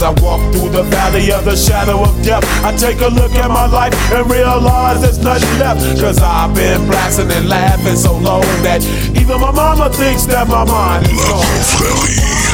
As I walk through the valley of the shadow of death, I take a look at my life and realize there's nothing left. Cause I've been blasting and laughing so long that even my mama thinks that my mind is gone.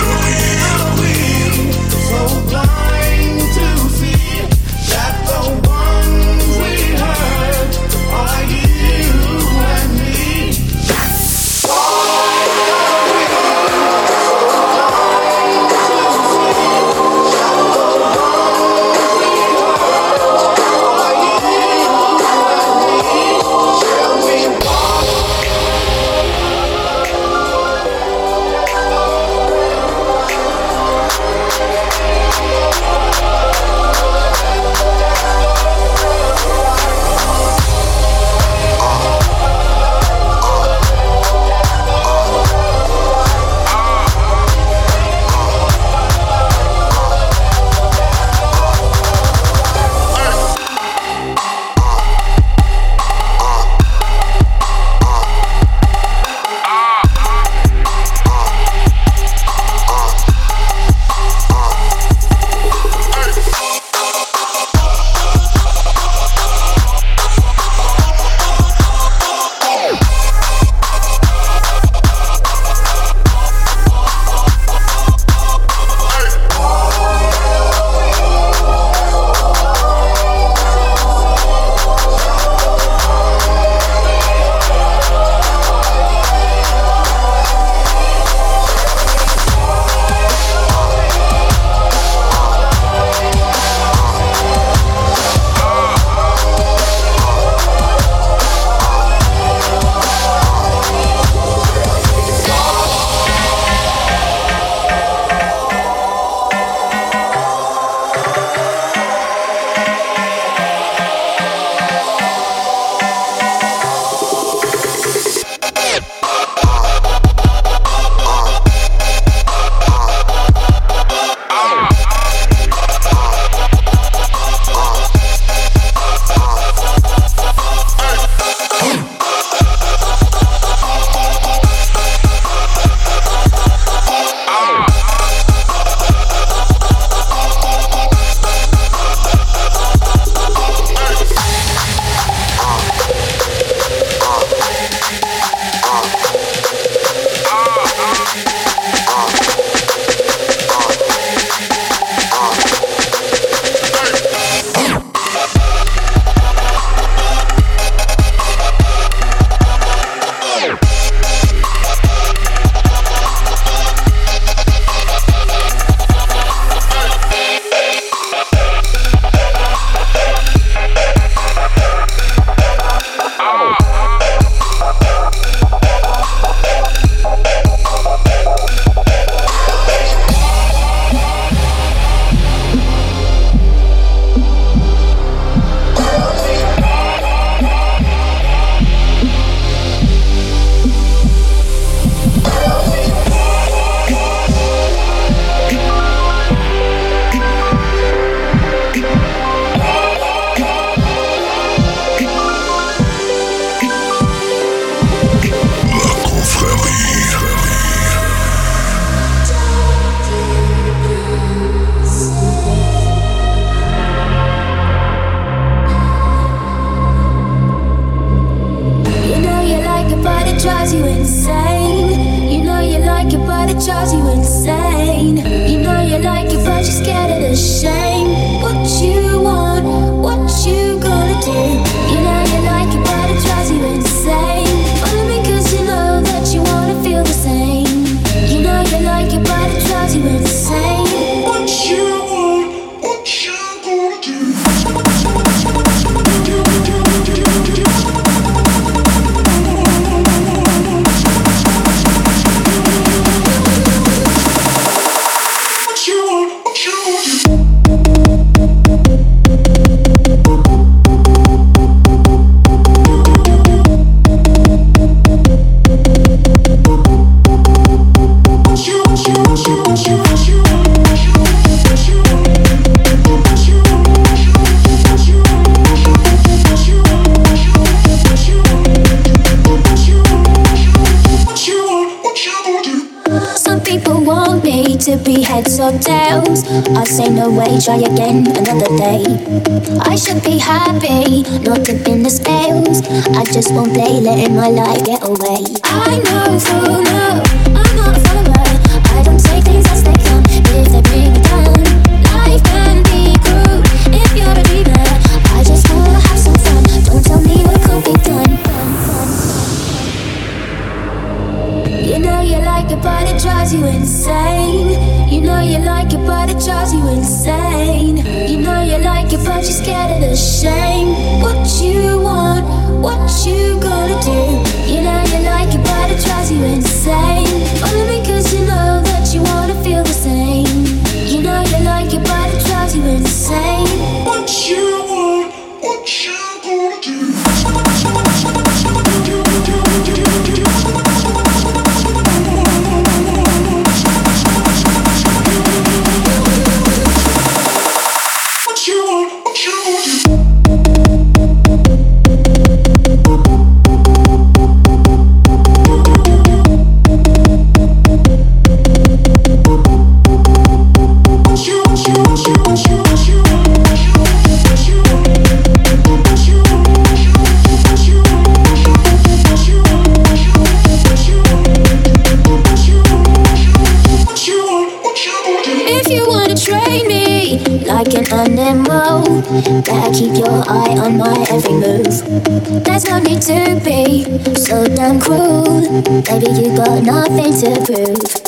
I say no way, try again another day. I should be happy, not tipping the scales. I just won't play, letting my life get away. I know full love, If you wanna train me like an animal, gotta keep your eye on my every move. There's no need to be so damn cruel. Baby, you got nothing to prove.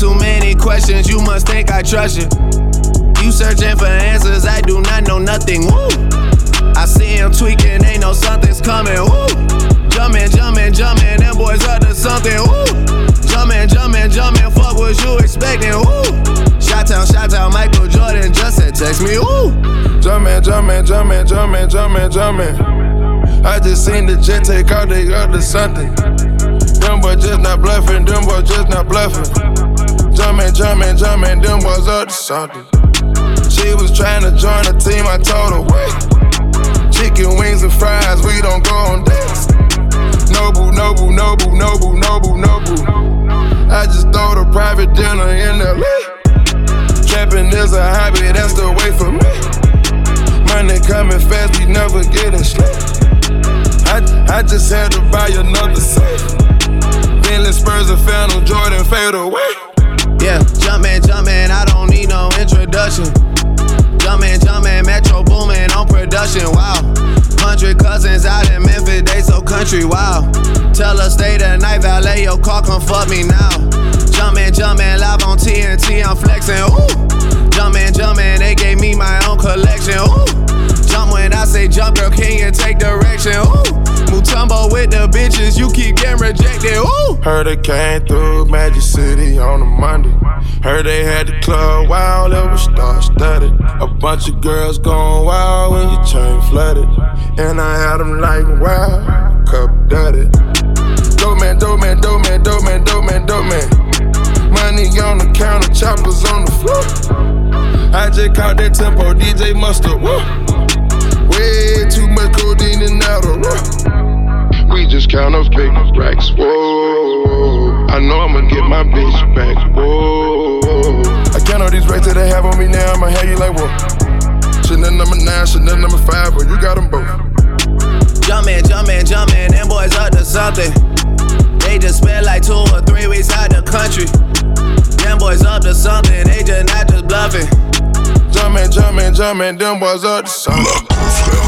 Too many questions, you must think I trust you. You searching for answers, I do not know nothing. Woo! I see him tweaking, ain't no something's coming. Woo! Jumpin', jumpin', jumpin', them boys up to something. Woo! Jumpin', jumpin', jumpin', fuck what you expecting. Woo! Shot town, shot town, Michael Jordan just said text me. Woo! Jumpin', jumpin', jumpin', jumpin', jumpin', jumpin'. I just seen the jet take out, they up to something. Them boys just not bluffing, them boys just not bluffing. Jumpin', jumpin', jumpin', them boys up to something. She was trying to join the team, I told her, wait. Chicken wings and fries, we don't go on dates. Noble, noble, noble, noble, noble, noble. I just throw the private dinner in LA. Trapping is a hobby, that's the way for me. Money coming fast, we never getting sleep. I, I just had to buy another safe. Bentley Spurs and Phantom Jordan fade away. Yeah, jumpin', jumpin', I don't need no introduction. Jumpin', jumpin', Metro Boomin on production, wow. Hundred cousins out in Memphis, they so country, wow. Tell her stay the night, valet your car, come fuck me now. Jumpin', jumpin', live on TNT, I'm flexin', ooh. Jumpin', jumpin', they gave me my own collection, ooh jump when I say jump, girl, can you take direction? Ooh, Mutombo with the bitches, you keep getting rejected. Ooh, heard it came through Magic City on a Monday. Heard they had the club wild, it was star studded. A bunch of girls going wild when your chain flooded. And I had them like, wow, cup dirty. Dope man, dope man, dope man, dope man, dope man, dope man. Money on the counter, choppers on the floor. I just caught that tempo, DJ Mustard. Woo. Way too much codeine in Adderall. We just count up big racks. Whoa, I know I'ma get my bitch back. Whoa, I count all these racks that they have on me now. I'ma have you like whoa. Chanel number nine, Chanel number five, but you got them both. Jumpin', jumpin', jumpin', them boys up to something. They just spent like two or three weeks out the country. Them boys up to something, they just not just bluffing. Jumpin', jumpin', jumpin', them boys up to something.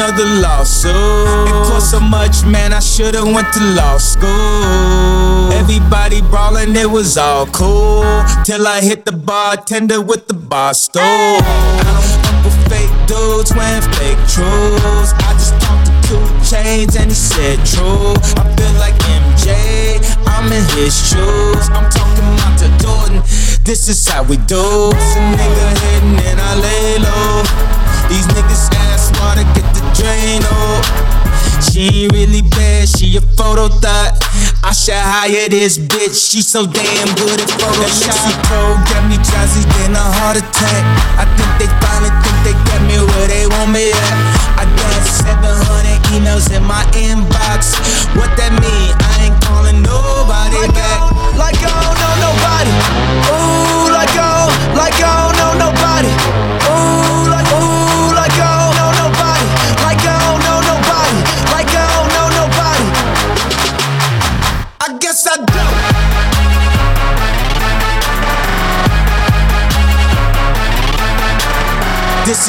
Another lawsuit. Oh. It cost so much, man. I should've went to law school. Everybody brawling, it was all cool. Till I hit the bartender with the bar stool. I don't fuck with fake dudes wearing fake truths. I just talked to 2 Chainz and he said true. I feel like MJ. I'm in his shoes. I'm talking about to Jordan. This is how we do. It's a nigga hitting and I lay low. These niggas ass water get the drain oh. She ain't really bad, she a photo thought. I should hire this bitch, she so damn good at Photoshop. Mexico got me drowsy, then a heart attack. I think they finally think they got me where they want me at. I got 700 emails in my inbox. What that mean? I ain't calling nobody Like back. like I don't know nobody. Ooh, like I like I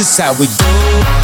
Is how we do.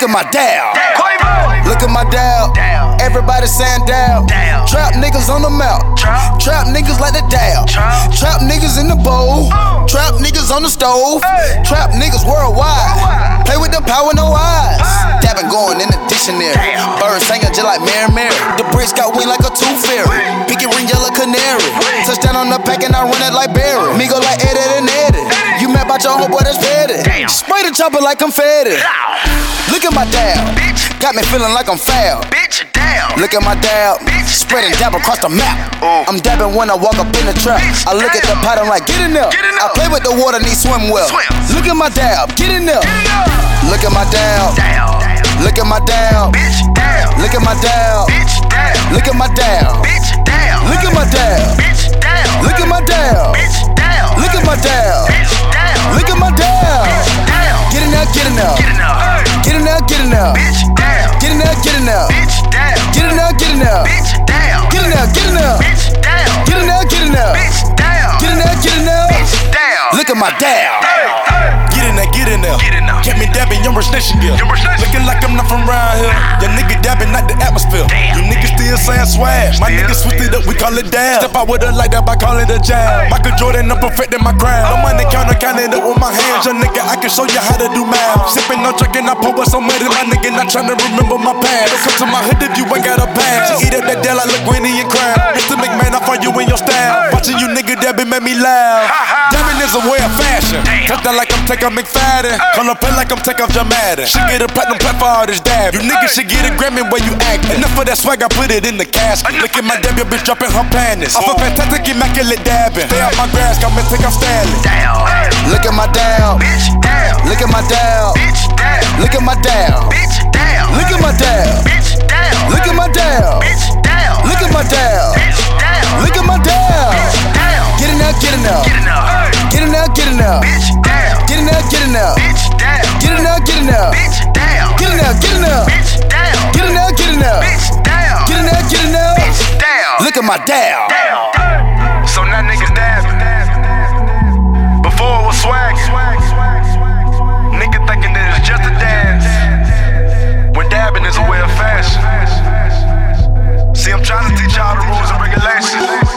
Look at my. Quavo. Look at my. Down. Everybody saying down. Down. Trap niggas on the mouth. Trap. Niggas like the down. Trap. Niggas in the bowl. Trap niggas on the stove. Trap niggas worldwide. Play with the power, no eyes. Dabbing going in the dictionary. Birds singing just like Mary Mary. The bricks got wing like a tooth fairy. Pinky ring yellow canary. Touchdown on the pack and I run it like Barry. Me go like Eddie and Eddie. About your homeboy that's. Damn. Spray the chopper like I'm confetti. Look at my dab. Bitch. Got me feeling like I'm foul. Bitch down. Look at my dab. Bitch. Spreading dab across the map. Oh. I'm dabbing when I walk up in the trap. I look at the Damn. pattern like, get in there. Get in I play with the water, need swim well. Look at my dab. Get in there. Look at my dab. Look at my dab. Bitch down. Look at my dab. Look at my dab. Bitch down. Look at my dab. Bitch down. Look at my dab. Bitch down. Look at my dab. Down. Look at my down. Get in there, get in there. Get enough. Get in there, get in there. Bitch down. Get in there, get in there. Bitch down. Get in there, get in there. Bitch down. Get there, get in there. Bitch down. Get there, get in there. Bitch down. Get in there, get in there. Bitch down. Look at my dab. Get in there, get in there. Get in there. Get me dabbing, young snitching gear. Looking like I'm not from around here. Ah. Your nigga dabbing, not the atmosphere. Damn. You niggas still saying swag. My niggas switched it up, we call it dab. Step out with a like that, I call it a jab. Michael Jordan, I'm perfecting my crown. No money counter, counting up with my hands. Your nigga, I can show you how to do math. Sipping on drinking, I pour with some money. My nigga, not trying to remember my past. Don't come to my hood if you ain't got a pass. She eat up that deal like LaGuinea and crab. Mr. McMahon, I find you in your style. Watching you nigga dabbing made me laugh. Dabbing is a way of fashion. Touch that like I'm taking McFadden. Call up play like I'm taking Jamadin. Should get a platinum plaque for all this dab. You niggas should get a Grammy where you act. Enough of that swag, I put it in the casket. Look at my dab, your bitch dropping her panties. Off a fantastic, immaculate dabbing. Stay out my grass, come and take off. Down. Look at my dab. Bitch down. Look at my dab. Bitch down. Look at my dab. Bitch down. Look at my dab. Bitch down. Look at my dab. Bitch down. Look at my dab. Bitch down. Look at my dab. down. Get in there, get in there. Get enough. Get in there, get in there. Down. Get in there, get in there. Bitch down. Get in there, get in there. Bitch down. Get in there, get in there. Bitch down. Get in there, get in there. Bitch down. Get in there, get in there. Bitch down. Look at my dab. down. So now niggas dabbing. Before it was swag. Nigga thinking that it's just a dance. When dabbing is a way of fashion. See, I'm trying to teach y'all the rules and regulations.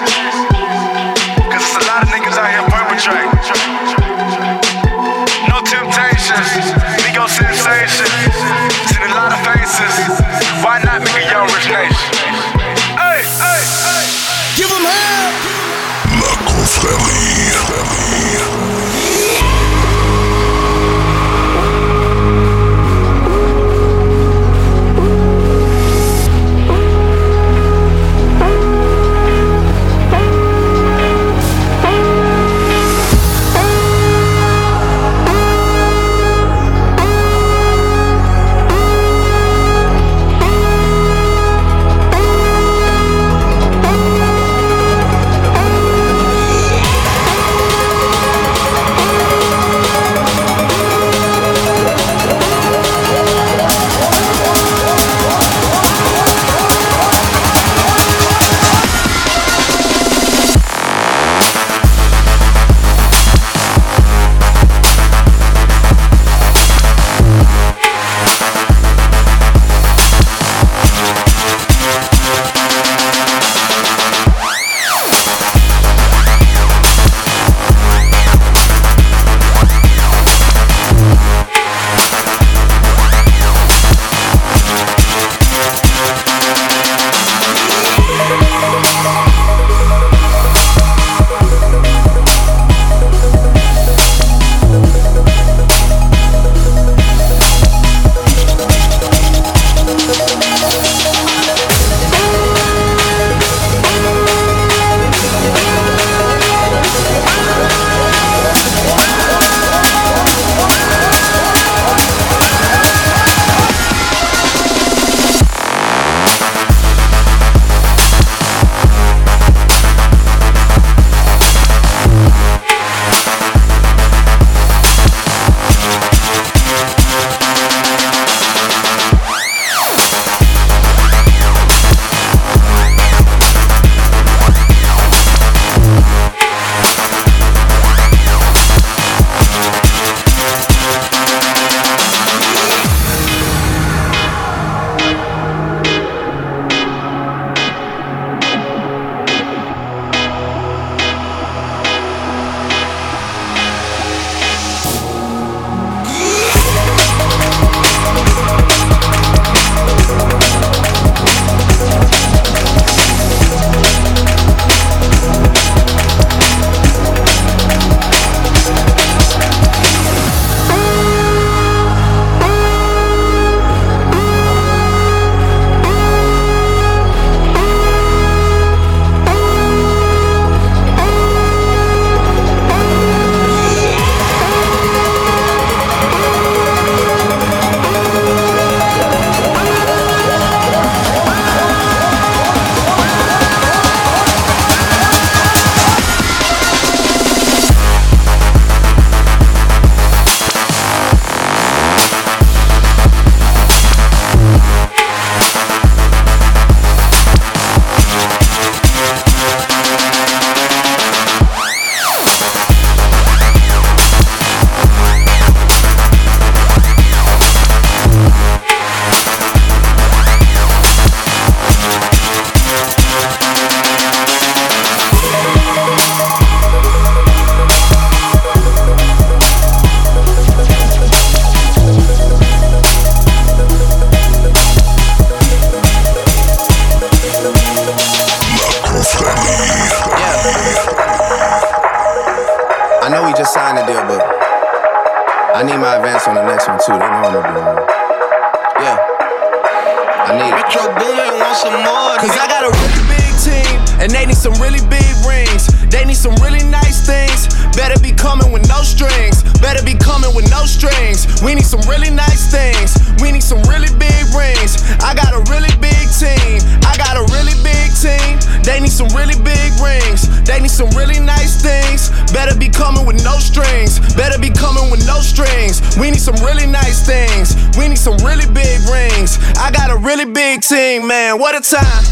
Really big team, man. What a time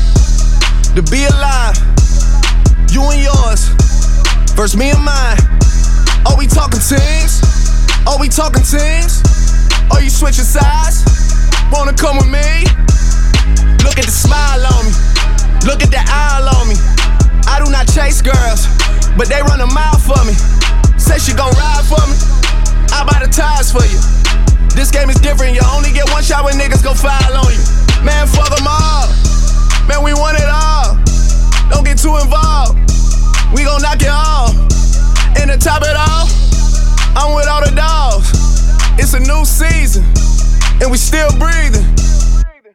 to be alive. You and yours versus me and mine. Are we talking teams? Are we talking teams? Are you switching sides? Wanna come with me? Look at the smile on me. Look at the eye on me. I do not chase girls, but they run a mile for me. Say she gon' ride for me. I buy the tires for you. This game is different. You only get one shot when niggas go foul on you. Man, fuck them all. Man, we want it all. Don't get too involved. We gon' knock it off. And to top it off, I'm with all the dogs. It's a new season, and we still breathing.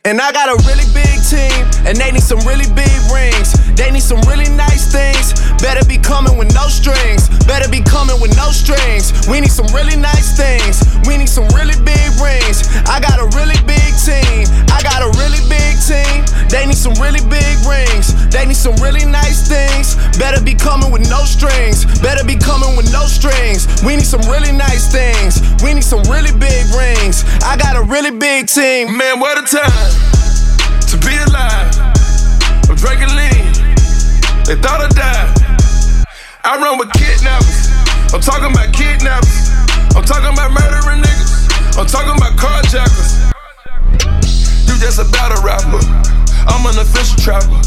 And I got a really big team, and they need some really big rings. They need some really nice things. Better be coming with no strings. Better be coming with no strings. We need some really nice things. We need some really big rings. I got a really big team. I got a really big team. They need some really big rings. They need some really nice things. Better be coming with no strings. Better be coming with no strings. We need some really nice things. We need some really big rings. I got a really big team. Man, what a time alive. I'm drinking lean. They thought I died. I run with kidnappers. I'm talking about kidnappers. I'm talking about murdering niggas. I'm talking about carjackers. You just a battle rapper. I'm an official trapper.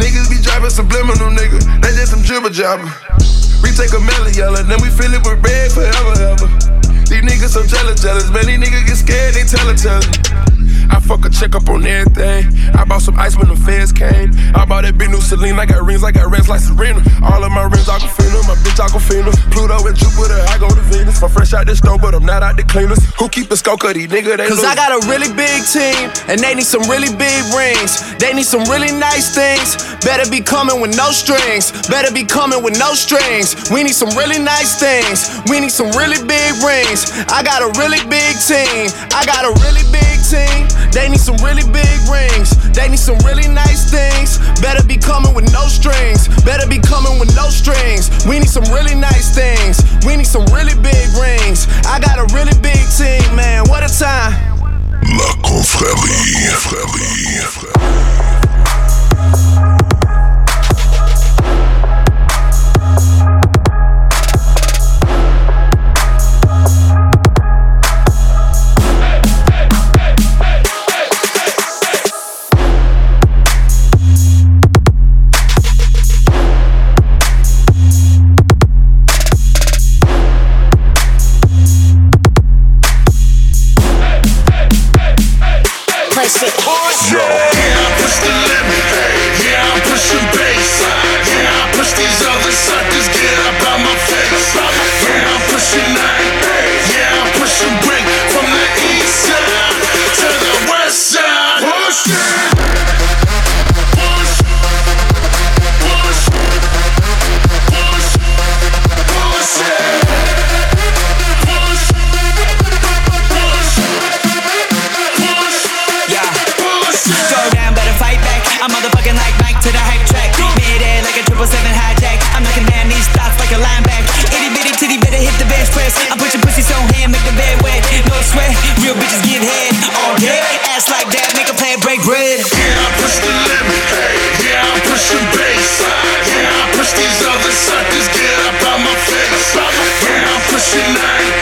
Niggas be driving subliminal, nigga. They just some jibber jabber. We take a melon yellow, then we fill it with red forever, ever. These niggas so jealous, jealous. Man, these niggas get scared, they tell it, it. I fuck a check up on everything. I bought some ice when the feds came. I bought that big new Celine. I got rings, I got rings like Serena. All of my rings, Aquafina. My bitch, Aquafina. Pluto and Jupiter, I go to Venus. I'm fresh out the stove, but I'm not out the cleaners. Who keep a skull cut? These nigga, they Cause lose. I got a really big team, and they need some really big rings. They need some really nice things. Better be coming with no strings. Better be coming with no strings. We need some really nice things. We need some really big rings. I got a really big team. I got a really big team. They need some really big rings. They need some really nice things. Better be coming with no strings. Better be coming with no strings. We need some really nice things. We need some really big rings. I got a really big team, man. What a time. La confrérie. confrérie. Push it. All day. Ass like that, make a plan, break bread. Yeah, I push the limit. hey. Yeah, I'm pushing bass. Yeah, I push these other suckers. Get up out my face. Yeah, I'm pushing nine.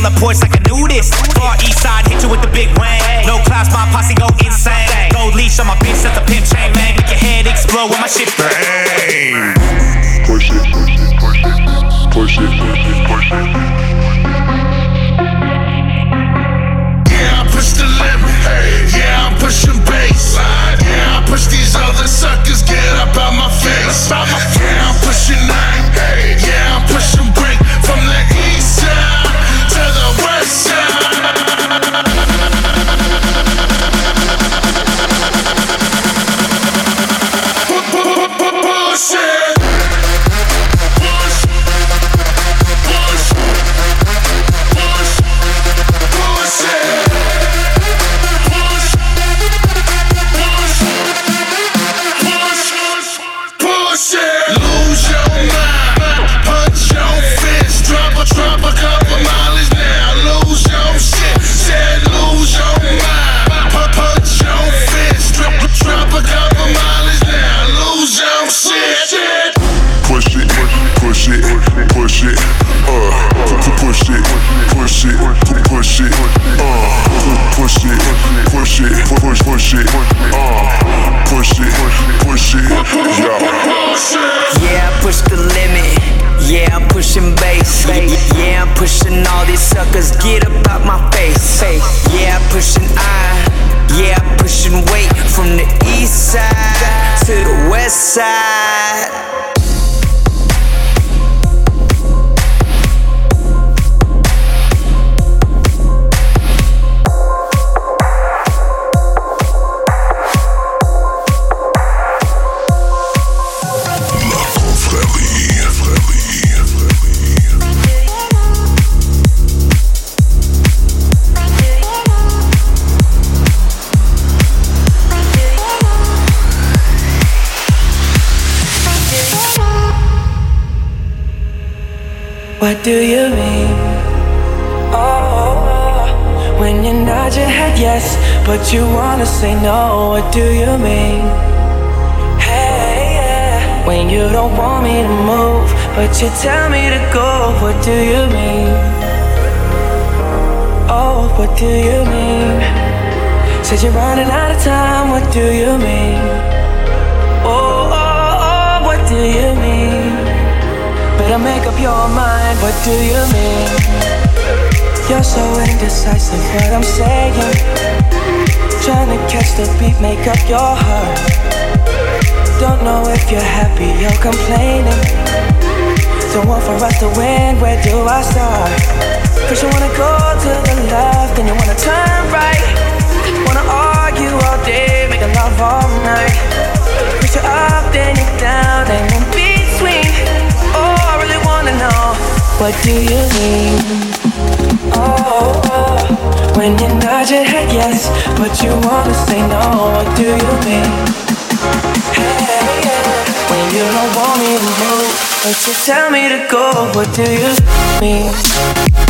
On the porch like. Far east side, hit you with the big wang. No my posse go insane. Leash on my bitch, that's a pimp chain, man. Make your head explode when my shit bang. Push it, push it, push it, push it, push it, push it. Yeah, I push the limit. Yeah, I'm pushing. Yeah, I push these other suckers. Get up out my face. Yeah, I'm pushing nine. Push it, uh, pu- push it, push it, pu- push, push it, uh, push it, push it, yeah. Yeah, I push the limit. Yeah, I'm pushing bass. Yeah, I'm pushing all these suckers. Get up out my face. Yeah, I'm pushing I. Yeah, I'm pushing weight from the east side to the west side. What do you mean? Oh, when you nod your head yes, but you wanna say no. What do you mean? Hey, yeah. When you don't want me to move, but you tell me to go. What do you mean? Oh, what do you mean? Said you're running out of time. What do you mean? Oh, oh, oh, what do you mean? Better make up your mind, what do you mean? You're so indecisive, what I'm saying. Trying to catch the beat, make up your heart. Don't know if you're happy or complaining. Don't want for us to win, where do I start? First you wanna go to the left, then you wanna turn right. Wanna argue all day, make love all night. Push you up, then you what do you mean? Oh, oh, when you nod your head yes, but you wanna say no, what do you mean? Hey, yeah. When you don't want me to move, but you tell me to go, what do you mean?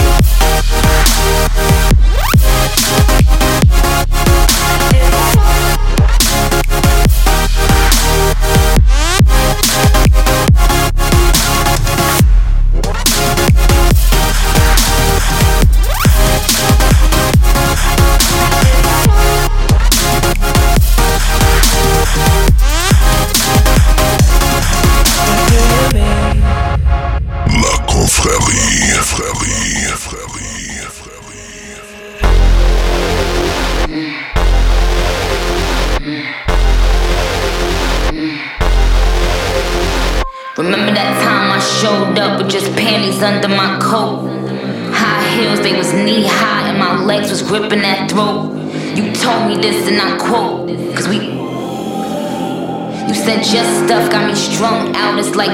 Your stuff got me strung out, it's like.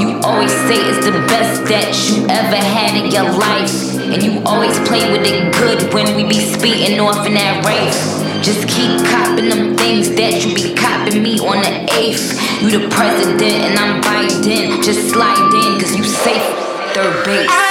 You always say it's the best that you ever had in your life. And you always play with it good when we be speeding off in that race. Just keep copping them things that you be copping me on the 8th. You the president and I'm Biden. Just slide in, cause you safe. Third base.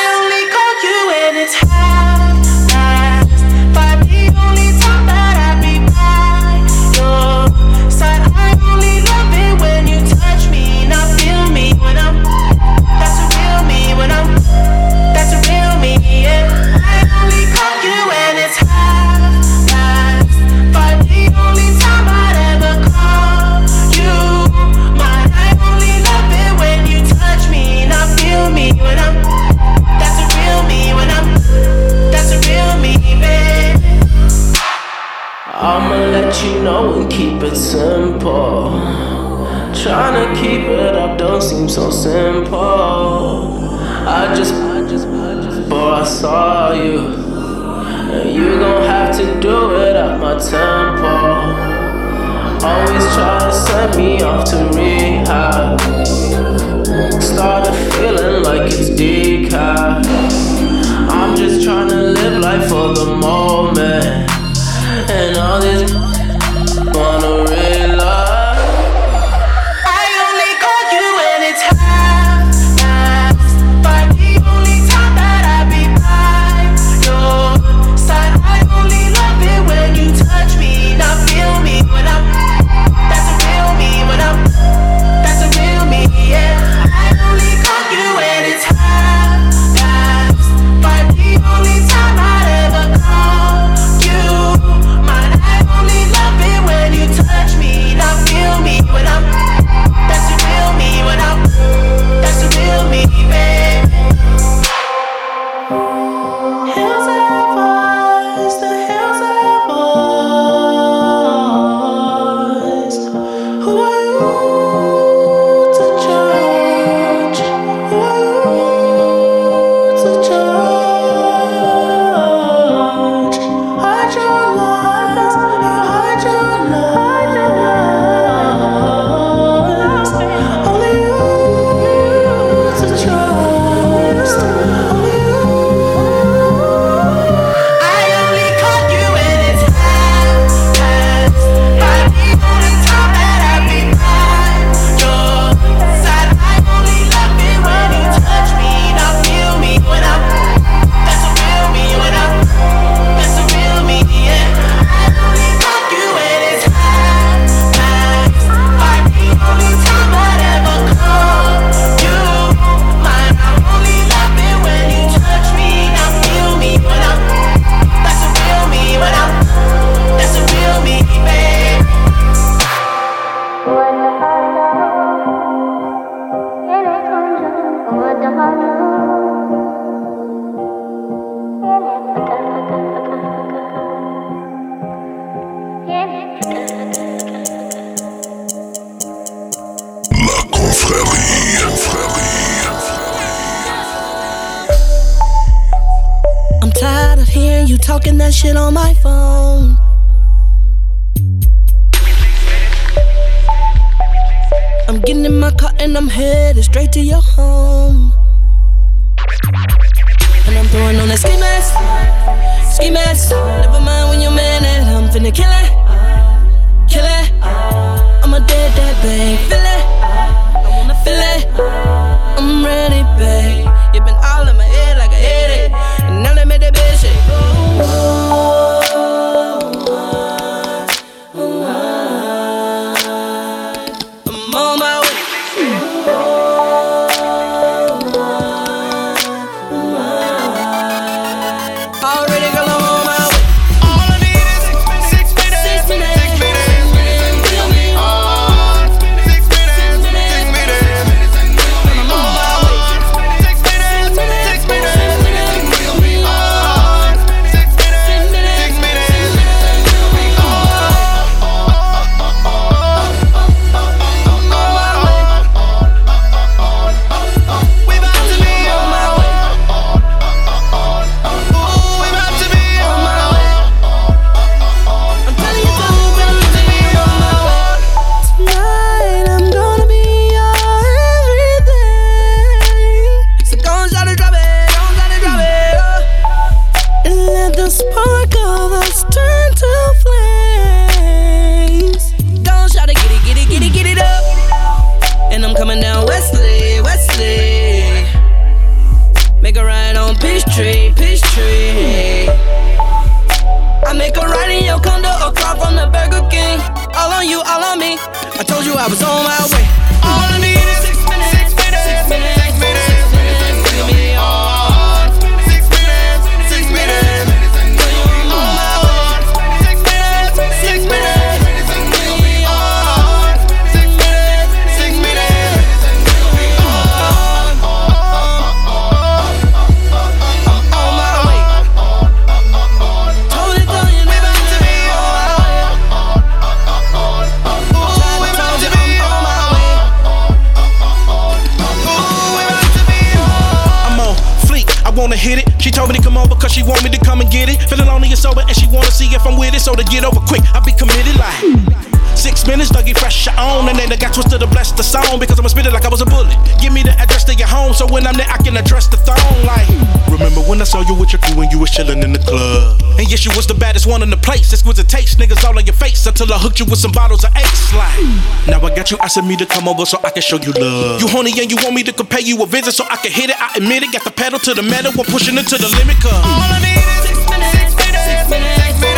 Got twisted to bless the song because I'ma spit it like I was a bullet. Give me the address to your home so when I'm there, I can address the throne. Like, remember when I saw you with your crew and you was chilling in the club? And yes, you was the baddest one in the place. Exquisite taste, niggas all on your face until I hooked you with some bottles of Ace. Like, now I got you asking me to come over so I can show you love. You horny and you want me to compare you a visit so I can hit it. I admit it. Got the pedal to the metal, we're pushing it to the limit. Cause all I need is six minutes, six minutes, six minutes,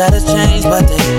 try to change, but they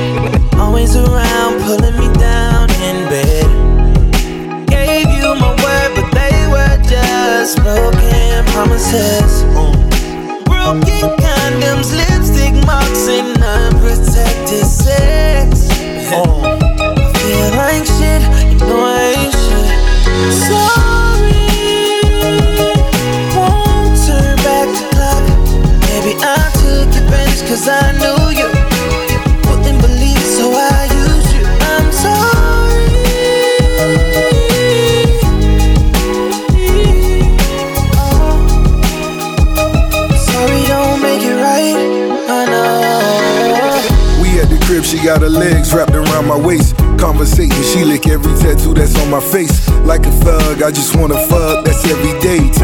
got her legs wrapped around my waist. Conversating, she lick every tattoo that's on my face. Like a thug, I just wanna fuck, that's every day.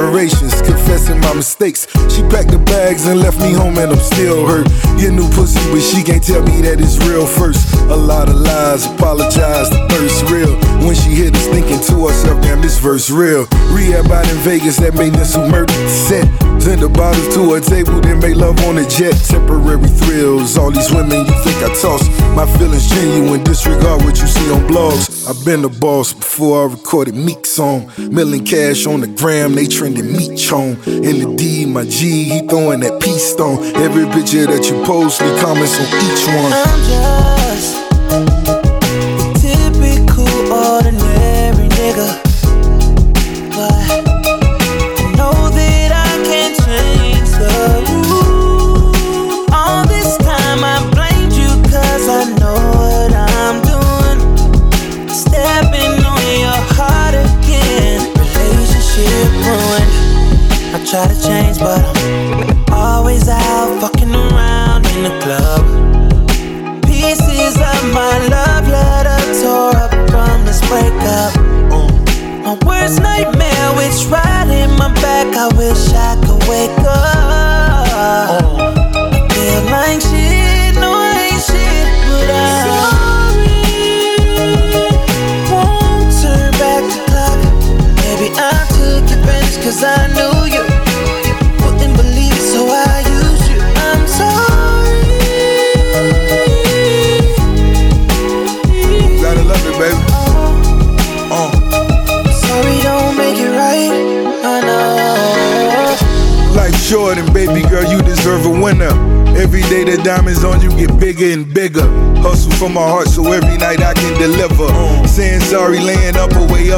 Temporary separations, confessing my mistakes. She packed the bags and left me home, and I'm still hurt. Your new pussy, but she can't tell me that it's real first. A lot of lies, apologize, the thirst real. When she hit us, thinking to herself, damn, this verse real. Rehab out in Vegas, that made us murdered the set. Send the bottles to a table, then make love on a jet. Temporary thrills, all these women you think I toss. My feelings genuine, disregard what you see on blogs. I've been the boss before I recorded Meek song. Million cash on the gram, they trending meat chone. In the D, my G, he throwing that peace stone. Every picture that you post, leave comments on each one.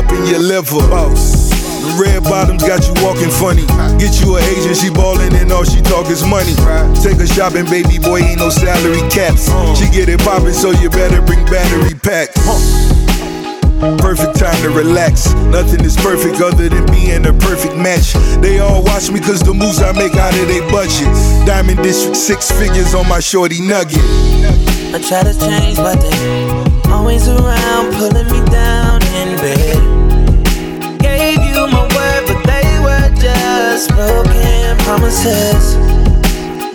Up or way up in your liver. Boss. The red bottoms got you walking funny. Get you a agent, she ballin' and all she talk is money. Take her shopping, baby boy, ain't no salary caps. Uh. She get it poppin', so you better bring battery packs. Perfect time to relax. Nothing is perfect other than being a perfect match. They all watch me cause the moves I make out of their budget. Diamond District, six figures on my shorty nugget. I try to change, but they always around, pulling me down just broken promises.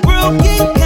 Broken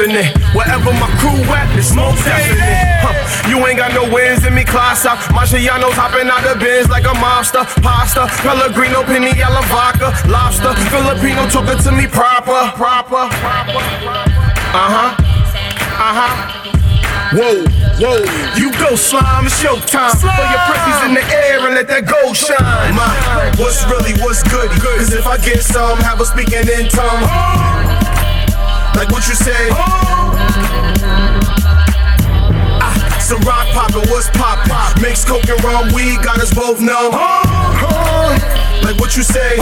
definite. My crew at, it's most definite. Huh. You ain't got no wins in me, class up. Marciano's hopping out the bins like a mobster. Pasta, Pellegrino, Piniella vodka, lobster. Filipino talking to me proper, proper. Uh huh. Uh huh. Whoa, whoa, you go slime, it's your time. Throw your pretties in the air and let that gold shine. My, what's really, what's good? Cause if I get some, have a speaking in tongue. Like what you say? Ah, so rock poppin', what's poppin'? Mix coke and rum, weed got us both numb. Like what you say?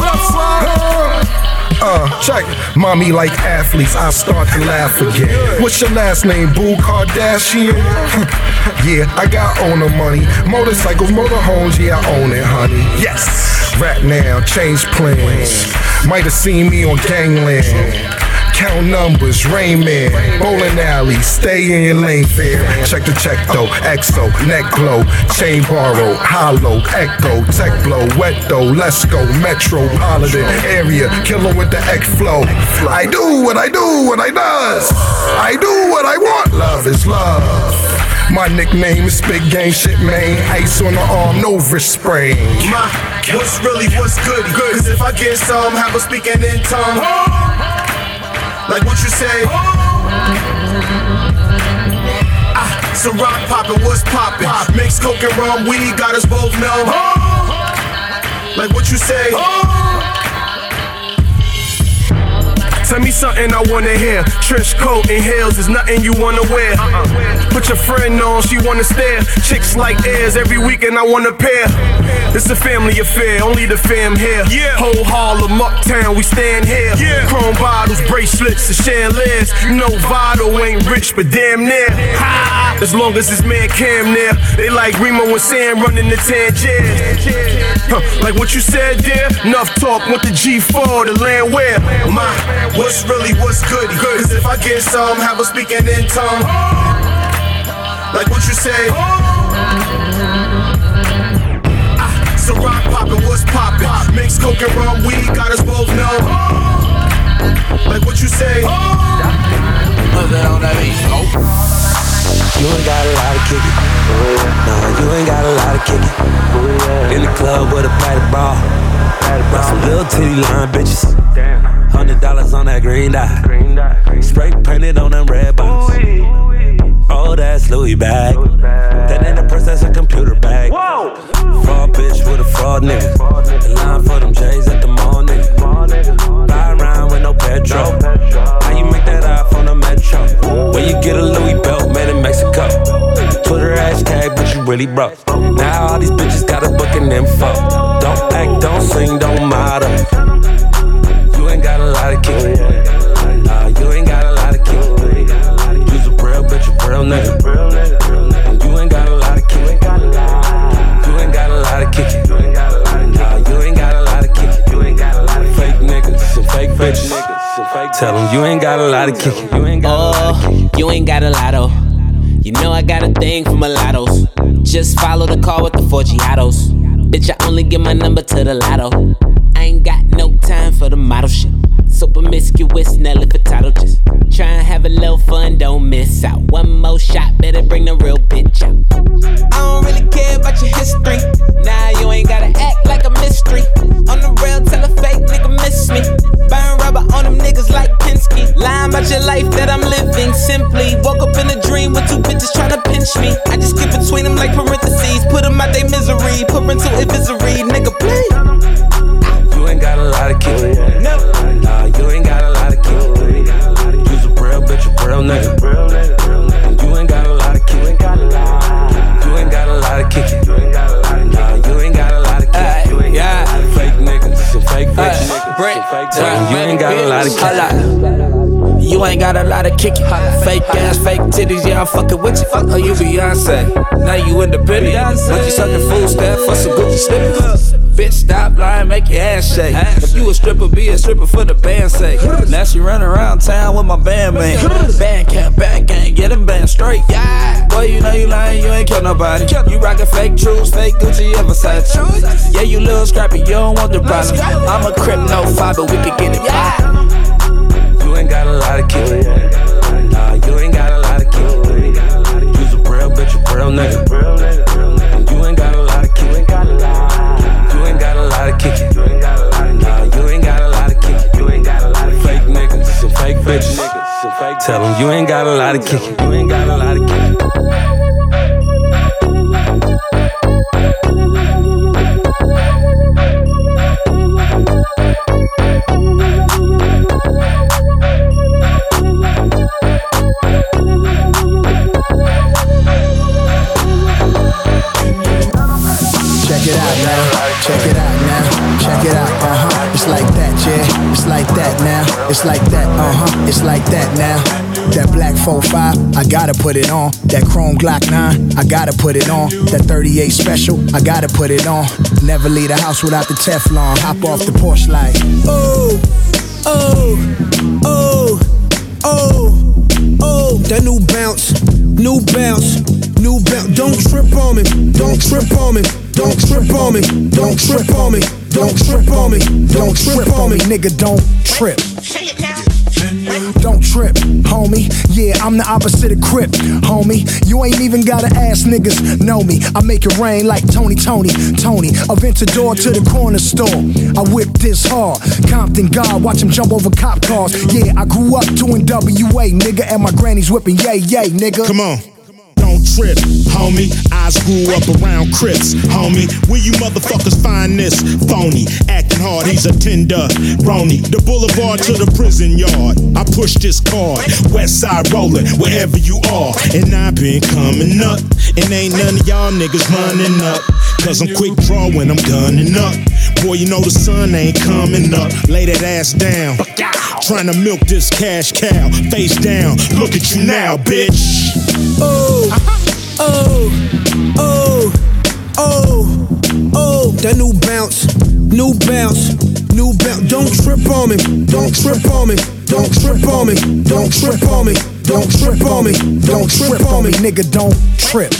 Uh, check. Mommy like athletes, I start to laugh again. What's your last name, Boo Kardashian? yeah, I got owner money. Motorcycles, motorhomes, yeah, I own it, honey. Yes. Rap now, change plans. Might have seen me on Gangland. Count numbers, Rain Man, bowling alley, stay in your lane fair. Check the check though, EXO, neck glow, chain borrow, hollow, echo, tech blow, wet though, let's go, metropolitan area, killer with the X flow. I do what I do, what I does. I do what I want, love is love. My nickname is Big Game Shit, man. Ice on the arm, no wrist sprain. My, what's really, what's good? Good. Cause if I get some, have a speaking in tongue. Like what you say? Ah, so rock poppin', what's poppin'? Mix coke and rum, weed got us both numb. Like what you say? Tell me something I wanna hear. Trench coat and heels is nothing you wanna wear. Uh-uh. Put your friend on, she wanna stare. Chicks like airs every weekend I wanna pair. It's a family affair, only the fam here. Whole Harlem, uptown, we stand here. Chrome bottles, bracelets, and chandeliers. You know Vado ain't rich, but damn near. Ha! As long as this man Cam there, they like Remo and Sam running the Tangier. Huh, like what you said there, enough talk. Want the G4, the land where my what's really what's good. Good, cause if I get some, have a speaking in tongue. Like what you say. Ah, so rock poppin', what's poppin'? Mix coke and rum, weed got us both numb. Like what you say. You ain't got a lot of kicking. Nah, you ain't got a lot of kicking. In the club with a patty ball. Got some little titty line bitches. Hundred dollars on that green dot. Spray painted on them red box. Oh, that's Louis bag. That ain't a purse, that's a computer bag. Fraud bitch with a fraud nigga. The line for them J's at the mall nigga. Buy around with no petrol. How you make that on the metro? Where you get a Louis belt made in Mexico? Twitter hashtag, but you really broke. Now all these bitches got a booking info. Don't act, don't sing, don't matter. Got a lot of kick. Nah, you ain't got a lot of kick. You's a real bitch, a real nigga. You ain't got a lot of kick. You ain't got a lot of kick. Nah, you ain't got a lot of kick. You ain't got a lot of fake niggas and fake bitches. Tell them you ain't got a lot of kick. You ain't got a lot of kick. Oh, you ain't got a lotto. You know I got a thing for mulattoes. Just follow the car with the four Giados. Bitch, I only give my number to the lotto. I ain't got no time for the model shit. So promiscuous, Nelly Furtado just try and have a little fun, don't miss out. One more shot, better bring the real bitch out. I don't really care about your history. Nah, you ain't gotta act like a mystery. On the real, tell a fake nigga miss me. Burn rubber on them niggas like Pinsky. Lying about your life that I'm living simply. Woke up in a dream with two bitches trying to pinch me. I just skip between them like parentheses. Put them out they misery. Parental advisory, nigga, play. You ain't got a lot of kick. No. You ain't got a lot of kick. You's a real bitch, a real nigga. You ain't got a lot of kick. You ain't got a lot of. Nah, you ain't got a lot of kick. You ain't got a lot of fake niggas and fake bitches. You ain't got a lot of kick. You ain't got a lot of kicking. Fake ass, fake titties, yeah, I'm fucking with you. Fuck, oh, you Beyonce. Now you independent. But you sucking food stamp for some Gucci slippers. Bitch, stop lying, make your ass shake. If you a stripper, be a stripper for the band's sake. Now she run around town with my bandmate. Band camp, band gang, get them band straight. Yeah. Boy, you know you lying, you ain't kill nobody. You rockin' fake truths, fake Gucci, ever Versace. Yeah, you little scrappy, you don't want the problem. I'm a crip, no fiber, we could get it poppin'. Ain't got a lot of kick. Nah, you ain't got a lot of kick. You's a real bitch, a real nigga. You ain't got a lot of. You ain't got a lot of. Nah, you ain't got a lot of. Tell them you ain't got a lot of kick. You ain't got a lot of kick. Check it out now. Check it out now. Check it out. Uh huh. It's like that, yeah. It's like that now. It's like that. Uh huh. It's like that now. That black 45, I gotta put it on. That chrome Glock 9, I gotta put it on. That 38 special, I gotta put it on. Never leave the house without the Teflon. Hop off the porch like, oh, oh, oh, oh, oh. That new bounce, new bounce, new bounce. Don't trip on me, don't trip on me, don't trip on me, don't trip on me, don't trip on me, don't trip on me, nigga, don't trip. Don't trip, homie. Yeah, I'm the opposite of Crip, homie. You ain't even gotta ask niggas, know me. I make it rain like Tony, Tony, Tony. Aventador to the corner store. I whip this hard. Compton God, watch him jump over cop cars. Yeah, I grew up doing WA, nigga, and my granny's whipping yay, yay, nigga. Come on. Homie. I grew up around Crips, homie. Where you motherfuckers find this phony? Acting hard, he's a tender Roni. The boulevard to the prison yard. I push this card. West side rolling, wherever you are. And I've been coming up. And ain't none of y'all niggas running up. Cause I'm quick draw when I'm gunning up. Boy, you know the sun ain't coming up. Lay that ass down. Trying to milk this cash cow. Face down. Look at you now, bitch. Oh, uh-huh. Oh, oh, oh, oh, that new bounce, new bounce, new bounce. Don't trip on me, don't trip on me, don't trip on me, don't trip on me, don't trip on me, don't trip on me, nigga, don't trip.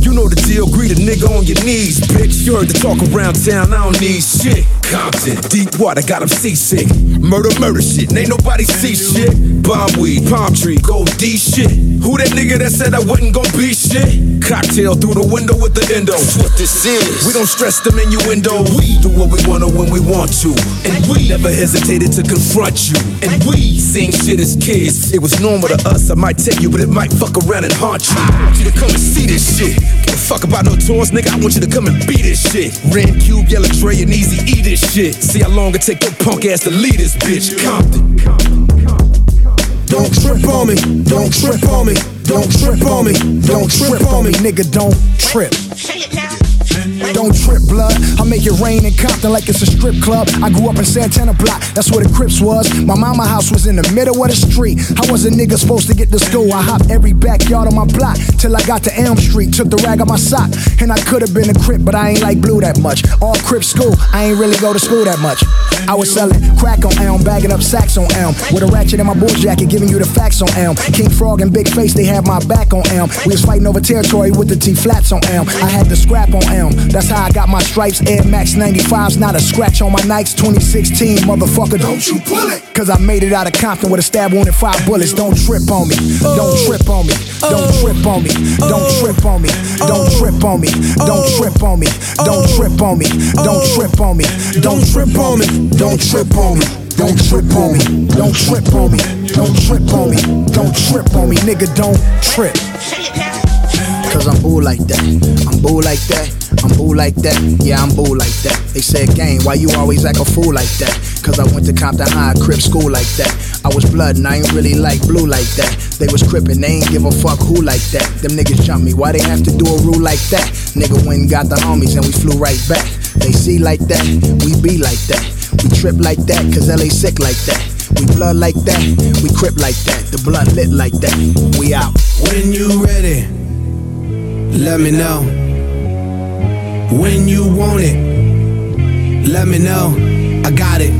You know the deal, greet a nigga on your knees, bitch. You heard the talk around town, I don't need shit. Compton, deep water, got him seasick. Murder, murder shit, and ain't nobody see shit. Bomb weed, palm tree, gold D shit. Who that nigga that said I wasn't gon' be shit? Cocktail through the window with the endo. That's what this is. We don't stress them innuendo. We do what we wanna when we want to. And we never hesitated to confront you. And we seen shit as kids. It was normal to us, I might tell you, but it might fuck around and haunt you. I want you to come and see this shit. Give a fuck about no tours, nigga. I want you to come and beat this shit. Ren Cube, Yella Dre, and Easy E this shit. See how long it take your punk ass to lead this bitch. Compton. Compton. Don't trip on me. Don't trip on me. Don't trip on me. Don't trip on me. Nigga, don't trip. Don't trip, blood. I make it rain in Compton like it's a strip club. I grew up in Santana Block, that's where the Crips was. My mama house was in the middle of the street. I was a nigga supposed to get to school. I hopped every backyard on my block till I got to Elm Street. Took the rag on my sock, and I could have been a Crip, but I ain't like blue that much. All Crip school, I ain't really go to school that much. I was selling crack on Elm, bagging up sacks on Elm, with a ratchet in my boy jacket, giving you the facts on Elm. King Frog and Big Face, they had my back on Elm. We was fighting over territory with the T flats on Elm. I had the scrap on Elm. That's how I got my stripes. Air Max 95s, not a scratch on my Nikes. 2016, motherfucker, don't you pull it. Cause I made it out of Compton with a stab wound and five bullets. Don't trip on me. Don't trip on me. Don't trip on me. Don't trip on me. Don't trip on me. Don't trip on me. Don't trip on me. Don't trip on me. Don't trip on me. Don't trip on me. Don't trip on me. Don't trip on me. Don't trip on me. Don't trip on me. Nigga, don't trip. Cause I'm boo like that. I'm boo like that. I'm boo like that. Yeah, I'm boo like that. They said, gang, why you always act a fool like that? Cause I went to Compton High, Crip school like that. I was blood and I ain't really like blue like that. They was crippin', they ain't give a fuck who like that. Them niggas jump me, why they have to do a rule like that? Nigga went and got the homies and we flew right back. They see like that, we be like that. We trip like that, cause LA sick like that. We blood like that, we crip like that. The blunt lit like that. We out. When you ready, let me know. When you want it, let me know. I got it.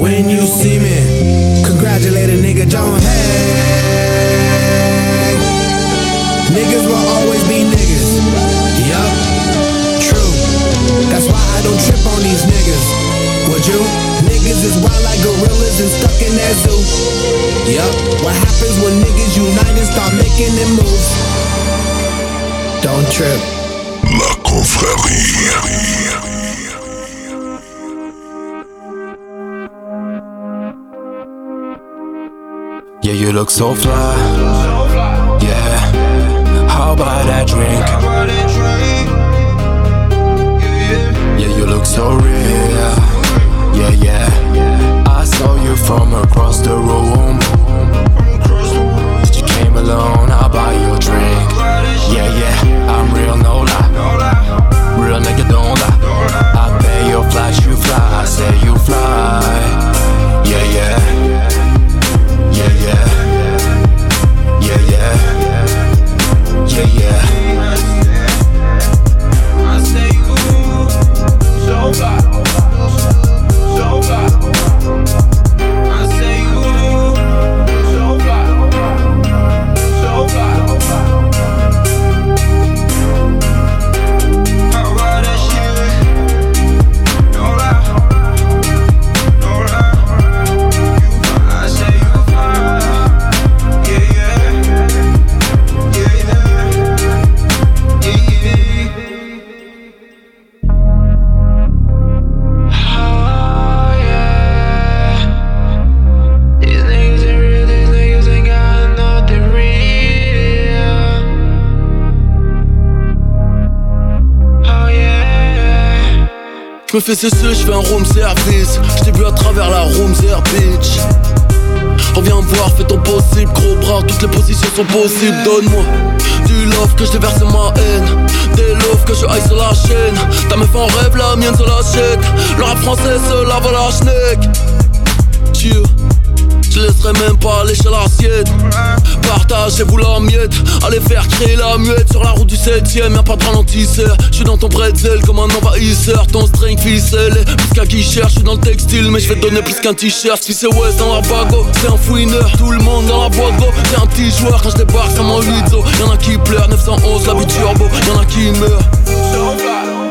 When you see me, congratulate a nigga, don't hate. Niggas will always be niggas. Yup, true. That's why I don't trip on these niggas. Would you? Niggas is wild like gorillas and stuck in that zoo. Yup, what happens when niggas unite and start making them moves? Don't trip. La Yeah, you look so fly. Yeah, how about that drink? Yeah, you look so real. Yeah, yeah. I saw you from across the room. You came alone, I'll buy you a drink. Yeah, yeah, Real nigga, don't lie. I pay your flight, you fly. I say you fly. Yeah, yeah. Yeah, yeah. Yeah, yeah. Yeah, yeah. Je me fais cesser, je fais un room service. Je t'ai vu à travers la room bitch. Reviens me voir, fais ton possible, gros bras, toutes les positions sont possibles. Donne-moi du love que je déverse ma haine. Des love que je haïs sur la chaîne. Ta meuf en rêve, la mienne se l'achète. Le rap français se lave à la schneck. Dieu. Je laisserai même pas lécher l'assiette. Partagez-vous la miette. Allez faire créer la muette Sur la route du 7ème Y'a pas de ralentisseur. Je suis dans ton bretzel comme un envahisseur. Ton string ficelle. Plus qu'un qui cherche Je suis dans le textile Mais je vais donner plus qu'un t-shirt. Si c'est West dans la bago C'est un fouineur. Tout le monde dans la boîte go T'es un petit joueur. Quand je débarque ça m'en 8 Y'en a qui pleurent 911 la vie turbo Y'en a qui fly.